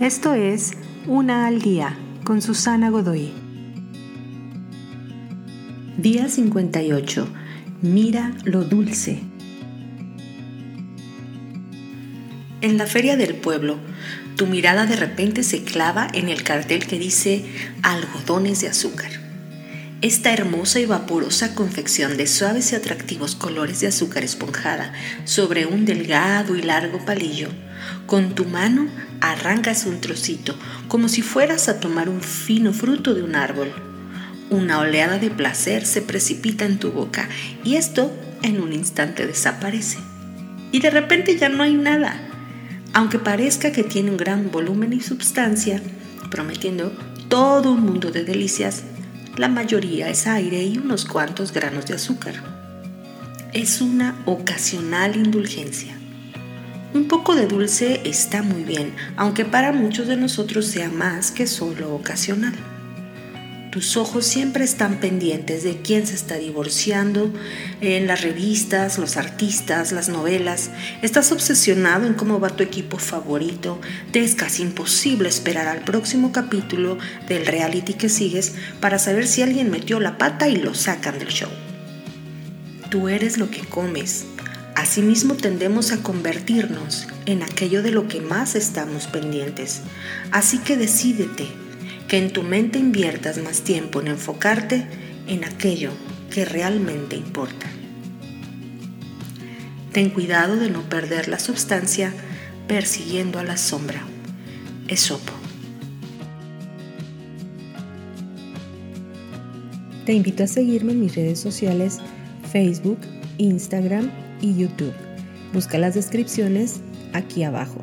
Esto es Una al Día con Susana Godoy. Día 58. Mira lo dulce. En la feria del pueblo, tu mirada de repente se clava en el cartel que dice algodones de azúcar. Esta hermosa y vaporosa confección de suaves y atractivos colores de azúcar esponjada sobre un delgado y largo palillo, con tu mano arrancas un trocito como si fueras a tomar un fino fruto de un árbol. Una oleada de placer se precipita en tu boca y esto en un instante desaparece. Y de repente ya no hay nada, aunque parezca que tiene un gran volumen y substancia, prometiendo todo un mundo de delicias la mayoría es aire y unos cuantos granos de azúcar. Es una ocasional indulgencia. Un poco de dulce está muy bien, aunque para muchos de nosotros sea más que solo ocasional. Tus ojos siempre están pendientes de quién se está divorciando en las revistas, los artistas, las novelas. Estás obsesionado en cómo va tu equipo favorito. Te es casi imposible esperar al próximo capítulo del reality que sigues para saber si alguien metió la pata y lo sacan del show. Tú eres lo que comes. Asimismo tendemos a convertirnos en aquello de lo que más estamos pendientes. Así que decídete que en tu mente inviertas más tiempo en enfocarte en aquello que realmente importa. Ten cuidado de no perder la sustancia persiguiendo a la sombra. Esopo. Te invito a seguirme en mis redes sociales Facebook, Instagram y YouTube. Busca las descripciones aquí abajo.